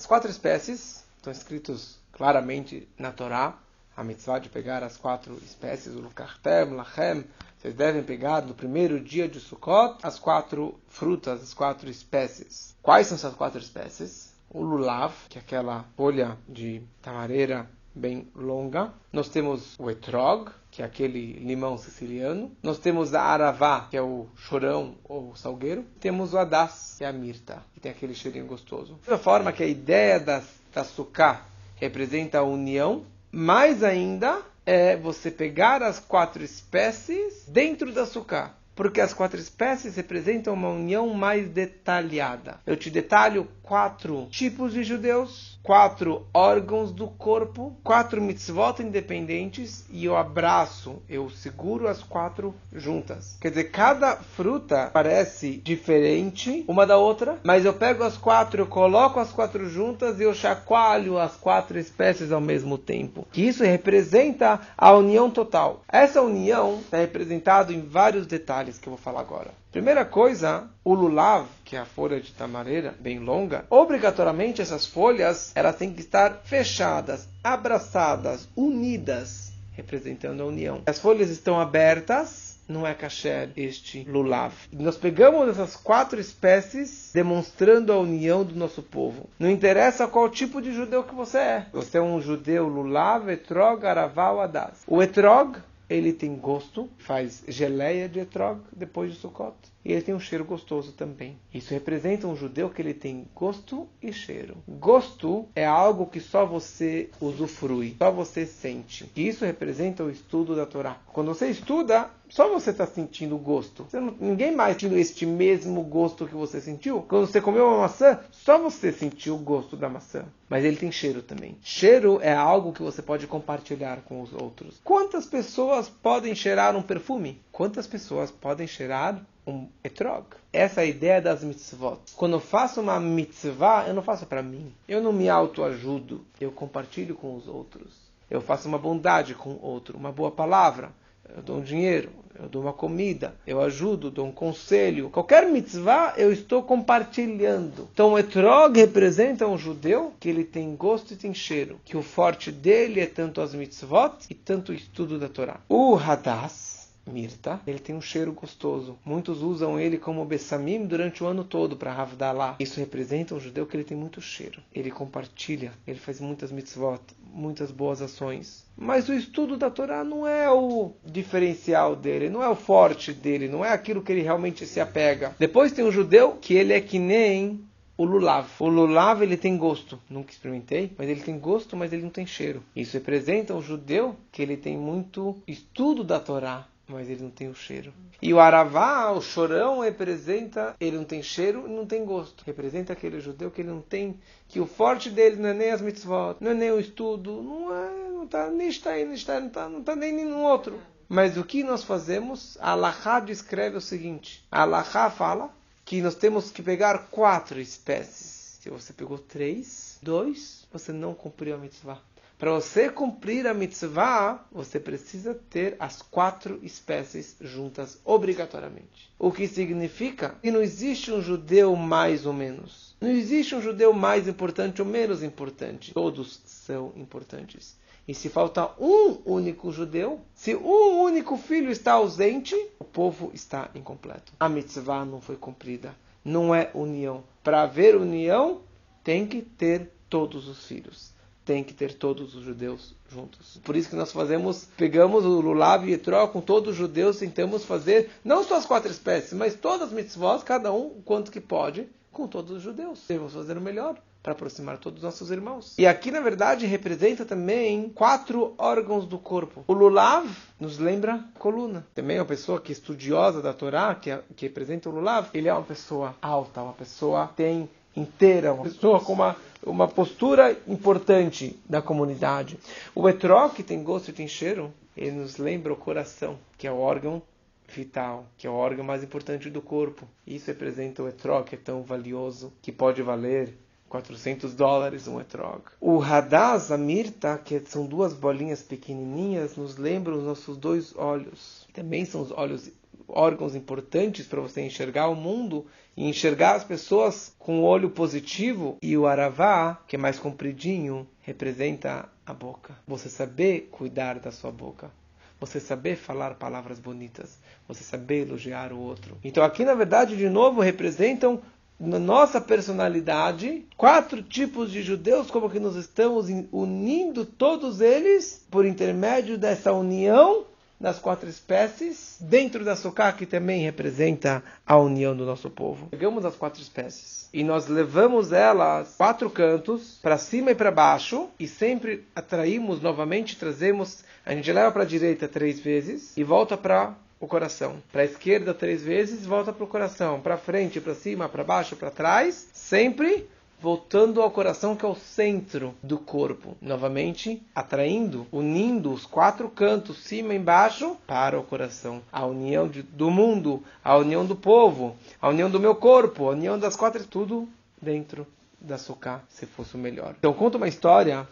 As quatro espécies estão escritos claramente na Torá, a mitzvah de pegar as quatro espécies, o lukartem, lachem, vocês devem pegar no primeiro dia de Sukkot as quatro frutas, as quatro espécies. Quais são essas quatro espécies? O lulav, que é aquela folha de tamareira bem longa. Nós temos o etrog, que é aquele limão siciliano. Nós temos a aravá, que é o chorão ou salgueiro. Temos o adas, que é a mirta, que tem aquele cheirinho gostoso. Da forma que a ideia da, da suká representa a união, mais ainda é você pegar as quatro espécies dentro da suká porque as quatro espécies representam uma união mais detalhada. Eu te detalho quatro tipos de judeus, quatro órgãos do corpo, quatro mitzvot independentes e eu abraço, eu seguro as quatro juntas. Quer dizer, cada fruta parece diferente uma da outra, mas eu pego as quatro, eu coloco as quatro juntas e eu chacoalho as quatro espécies ao mesmo tempo. Que isso representa a união total. Essa união está representada em vários detalhes que eu vou falar agora. Primeira coisa, o lulav, que é a folha de tamareira bem longa, obrigatoriamente essas folhas elas têm que estar fechadas, abraçadas, unidas, representando a união. As folhas estão abertas, não é kasher este lulav. Nós pegamos essas quatro espécies demonstrando a união do nosso povo. Não interessa qual tipo de judeu que você é. Você é um judeu lulav, etrog, aravá ou adas. O etrog ele tem gosto, faz geleia de etrog depois de Sukkot. E ele tem um cheiro gostoso também. Isso representa um judeu que ele tem gosto e cheiro. Gosto é algo que só você usufrui, só você sente. E isso representa o estudo da Torá. Quando você estuda, só você está sentindo gosto. Não, ninguém mais sentindo este mesmo gosto que você sentiu. Quando você comeu uma maçã, só você sentiu o gosto da maçã. Mas ele tem cheiro também. Cheiro é algo que você pode compartilhar com os outros. Quantas pessoas podem cheirar um perfume? Quantas pessoas podem cheirar um etrog. Essa é a ideia das mitzvot. Quando eu faço uma mitzvah, eu não faço para mim. Eu não me autoajudo. Eu compartilho com os outros. Eu faço uma bondade com o outro, uma boa palavra. Eu dou um dinheiro, eu dou uma comida, eu ajudo, dou um conselho. Qualquer mitzvah eu estou compartilhando. Então o etrog representa um judeu que ele tem gosto e tem cheiro. Que o forte dele é tanto as mitzvot e tanto o estudo da Torá. O hadas mirta, ele tem um cheiro gostoso. Muitos usam ele como bessamim durante o ano todo para Havdalah. Isso representa um judeu que ele tem muito cheiro. Ele compartilha, ele faz muitas mitzvot, muitas boas ações. Mas o estudo da Torá não é o diferencial dele, não é o forte dele, não é aquilo que ele realmente se apega. Depois tem um judeu que ele é que nem o lulav. O lulav ele tem gosto. Nunca experimentei, mas ele tem gosto, mas ele não tem cheiro. Isso representa um judeu que ele tem muito estudo da Torá, mas ele não tem o cheiro. E o aravá, o chorão, representa, ele não tem cheiro e não tem gosto. Representa aquele judeu que ele não tem, que o forte dele não é nem as mitzvot, não é nem o estudo, não é, não está nem está aí, não está, não está, não está nem nenhum outro. Mas o que nós fazemos? A Allahá descreve o seguinte: a Allahá fala que nós temos que pegar quatro espécies. Se você pegou três, dois, você não cumpriu a mitzvah. Para você cumprir a mitzvah, você precisa ter as quatro espécies juntas obrigatoriamente. O que significa que não existe um judeu mais ou menos. Não existe um judeu mais importante ou menos importante. Todos são importantes. E se falta um único judeu, se um único filho está ausente, o povo está incompleto. A mitzvah não foi cumprida. Não é união. Para haver união, tem que ter todos os filhos tem que ter todos os judeus juntos. Por isso que nós fazemos, pegamos o lulav e etró com todos os judeus, tentamos fazer não só as quatro espécies, mas todas as mitzvot, cada um quanto que pode, com todos os judeus. Devemos fazer o melhor para aproximar todos os nossos irmãos. E aqui, na verdade, representa também quatro órgãos do corpo. O lulav nos lembra coluna. Também é uma pessoa que é estudiosa da Torá, que, é, que representa o lulav, ele é uma pessoa alta, uma pessoa tem inteira, uma pessoa com uma, uma postura importante da comunidade. O etró, que tem gosto e tem cheiro, ele nos lembra o coração, que é o órgão vital, que é o órgão mais importante do corpo. Isso representa o etró, que é tão valioso, que pode valer 400 dólares um etrog. O radaz, a mirta, que são duas bolinhas pequenininhas, nos lembram os nossos dois olhos. Também são os olhos órgãos importantes para você enxergar o mundo e enxergar as pessoas com o olho positivo. E o aravá, que é mais compridinho, representa a boca. Você saber cuidar da sua boca. Você saber falar palavras bonitas, você saber elogiar o outro. Então aqui na verdade de novo representam na nossa personalidade, quatro tipos de judeus, como que nós estamos unindo todos eles por intermédio dessa união das quatro espécies, dentro da Sukkah, que também representa a união do nosso povo. Pegamos as quatro espécies e nós levamos elas quatro cantos, para cima e para baixo, e sempre atraímos novamente, trazemos, a gente leva para a direita três vezes e volta para o coração. Para a esquerda três vezes, volta para o coração. Para frente, para cima, para baixo, para trás, sempre voltando ao coração que é o centro do corpo. Novamente, atraindo, unindo os quatro cantos, cima e embaixo, para o coração. A união de, do mundo, a união do povo, a união do meu corpo, a união das quatro, tudo dentro da Sukkah se fosse o melhor. Então conta uma história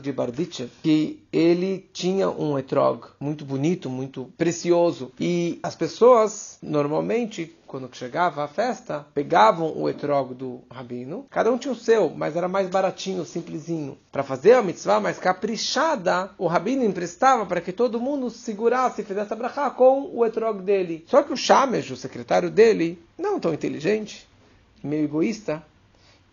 de Barditchev que ele tinha um etrog muito bonito, muito precioso e as pessoas normalmente quando chegava a festa, pegavam o etrog do rabino, cada um tinha o seu, mas era mais baratinho, simplesinho. Para fazer a mitzvah mais caprichada, o rabino emprestava para que todo mundo segurasse e fizesse a brachá com o etrog dele. Só que o Shamesh, o secretário dele, não tão inteligente, meio egoísta,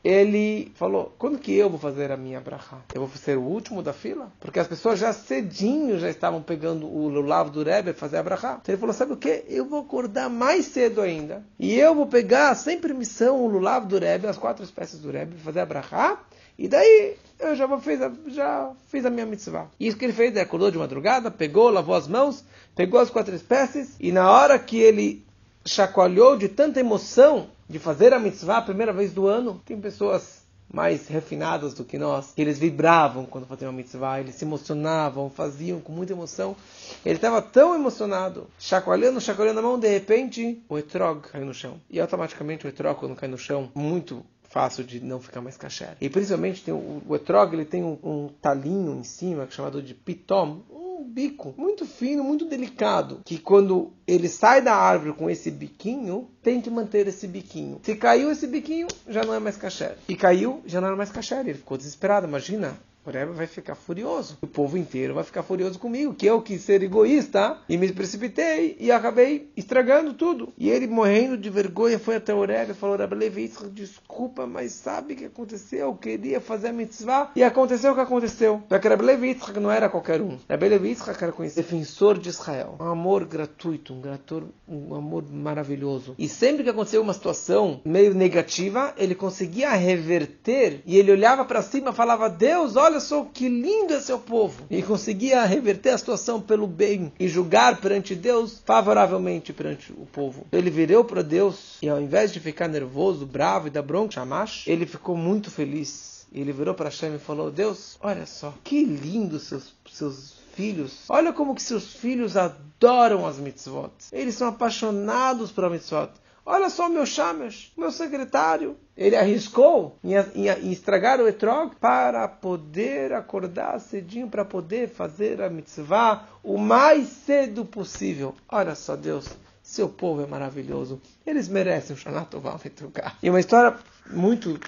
ele falou: quando que eu vou fazer a minha brachá? Eu vou ser o último da fila? Porque as pessoas já cedinho já estavam pegando o lulav do Rebbe fazer a brachá. Então ele falou: sabe o que? Eu vou acordar mais cedo ainda. E eu vou pegar sem permissão o lulav do Rebbe, as quatro espécies do Rebbe, fazer a brachá. E daí eu já, fiz, a, já fiz a minha mitzvah. E isso que ele fez, ele acordou de madrugada, pegou, lavou as mãos, pegou as quatro espécies, e na hora que ele chacoalhou de tanta emoção, de fazer a mitzvah a primeira vez do ano. Tem pessoas mais refinadas do que nós, eles vibravam quando faziam a mitzvah, eles se emocionavam, faziam com muita emoção. Ele estava tão emocionado, chacoalhando, chacoalhando a mão, de repente o etrog caiu no chão. E automaticamente o etrog, quando cai no chão, muito fácil de não ficar mais kasher. E principalmente tem o, o etrog, ele tem um, um talinho em cima, chamado de pitom, um bico muito fino, muito delicado, que quando ele sai da árvore com esse biquinho, tem que manter esse biquinho. Se caiu esse biquinho, já não é mais kasher. E caiu, já não era mais kasher. Ele ficou desesperado. Imagina, o Rebbe vai ficar furioso. O povo inteiro vai ficar furioso comigo, que eu quis ser egoísta e me precipitei e acabei estragando tudo. E ele, morrendo de vergonha, foi até o Rebbe e falou: Rebbe desculpa, mas sabe o que aconteceu? Eu queria fazer a mitzvah e aconteceu o que aconteceu. Só que Rebbe não era qualquer um. Rebbe Levi era conhecido defensor de Israel. Um amor gratuito, um, grator, um amor maravilhoso. E sempre que aconteceu uma situação meio negativa, ele conseguia reverter e ele olhava para cima e falava: Deus, olha olha só que lindo é seu povo. E conseguia reverter a situação pelo bem e julgar perante Deus favoravelmente perante o povo. Ele virou para Deus e ao invés de ficar nervoso, bravo e dar bronca, chamash, ele ficou muito feliz. Ele virou para Hashem e falou: Deus, olha só, que lindo seus, seus filhos. Olha como que seus filhos adoram as mitzvot. Eles são apaixonados por a mitzvot. Olha só o meu Shamesh, meu secretário. Ele arriscou em, em, em, estragar o etrog para poder acordar cedinho, para poder fazer a mitzvah o mais cedo possível. Olha só, Deus, seu povo é maravilhoso. Eles merecem um Shanatová E uma história muito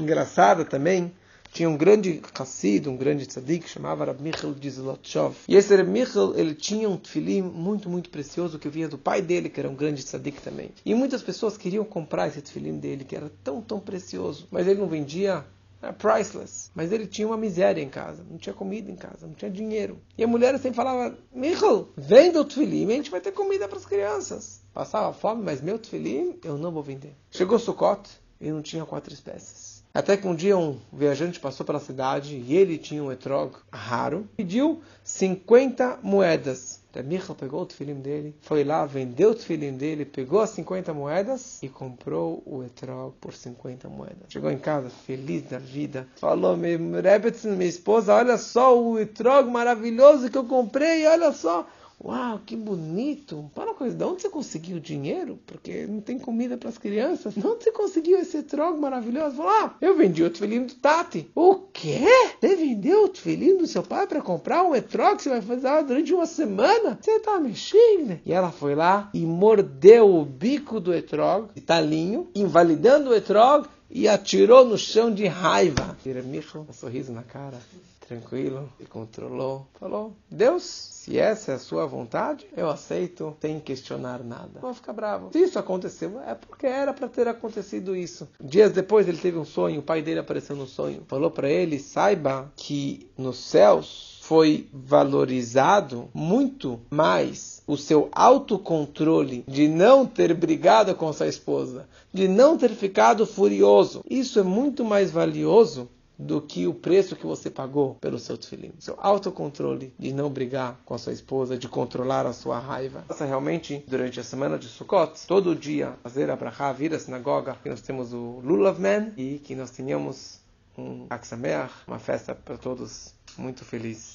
engraçada também tinha um grande Hassid, um grande tzadik, chamava Rab Michal de Zlotchov. E esse Rab Michal, ele tinha um tefilim muito, muito precioso que vinha do pai dele, que era um grande tzadik também. E muitas pessoas queriam comprar esse tefilim dele, que era tão, tão precioso. Mas ele não vendia era priceless. Mas ele tinha uma miséria em casa, não tinha comida em casa, não tinha dinheiro. E a mulher sempre falava: Michal, venda o tefilim, a gente vai ter comida para as crianças. Passava fome, mas meu tefilim eu não vou vender. Chegou Sukkot e não tinha quatro espécies. Até que um dia um viajante passou pela cidade e ele tinha um etrog raro, pediu 50 moedas. Michal pegou o tefilim dele, foi lá, vendeu o tefilim dele, pegou as 50 moedas e comprou o etrog por 50 moedas. Chegou em casa feliz da vida, falou: Rebetz, minha esposa, olha só o etrog maravilhoso que eu comprei, olha só Uau, que bonito! Fala uma coisa, de onde você conseguiu o dinheiro? Porque não tem comida para as crianças. De onde você conseguiu esse etrog maravilhoso? Falou, ah, eu vendi o tefilim do Tati. O quê? Você vendeu o tefilim do seu pai para comprar um etrog que você vai fazer durante uma semana? Você tá mexendo? E ela foi lá e mordeu o bico do etrog, talinho, invalidando o etrog e atirou no chão de raiva. Tiramicho, um sorriso na cara, tranquilo, e controlou. Falou: Deus, se essa é a sua vontade, eu aceito, sem questionar nada. Não vou ficar bravo. Se isso aconteceu, é porque era para ter acontecido isso. Dias depois ele teve um sonho, o pai dele apareceu no sonho. Falou para ele: saiba que nos céus foi valorizado muito mais o seu autocontrole de não ter brigado com sua esposa, de não ter ficado furioso. Isso é muito mais valioso do que o preço que você pagou pelo seu tefilim. Seu autocontrole de não brigar com a sua esposa, de controlar a sua raiva. Faça realmente, durante a semana de Sukkot, todo dia fazer a brachá, vir à sinagoga, que nós temos o Lulav Man e que nós tenhamos um Aksameach, uma festa para todos muito feliz.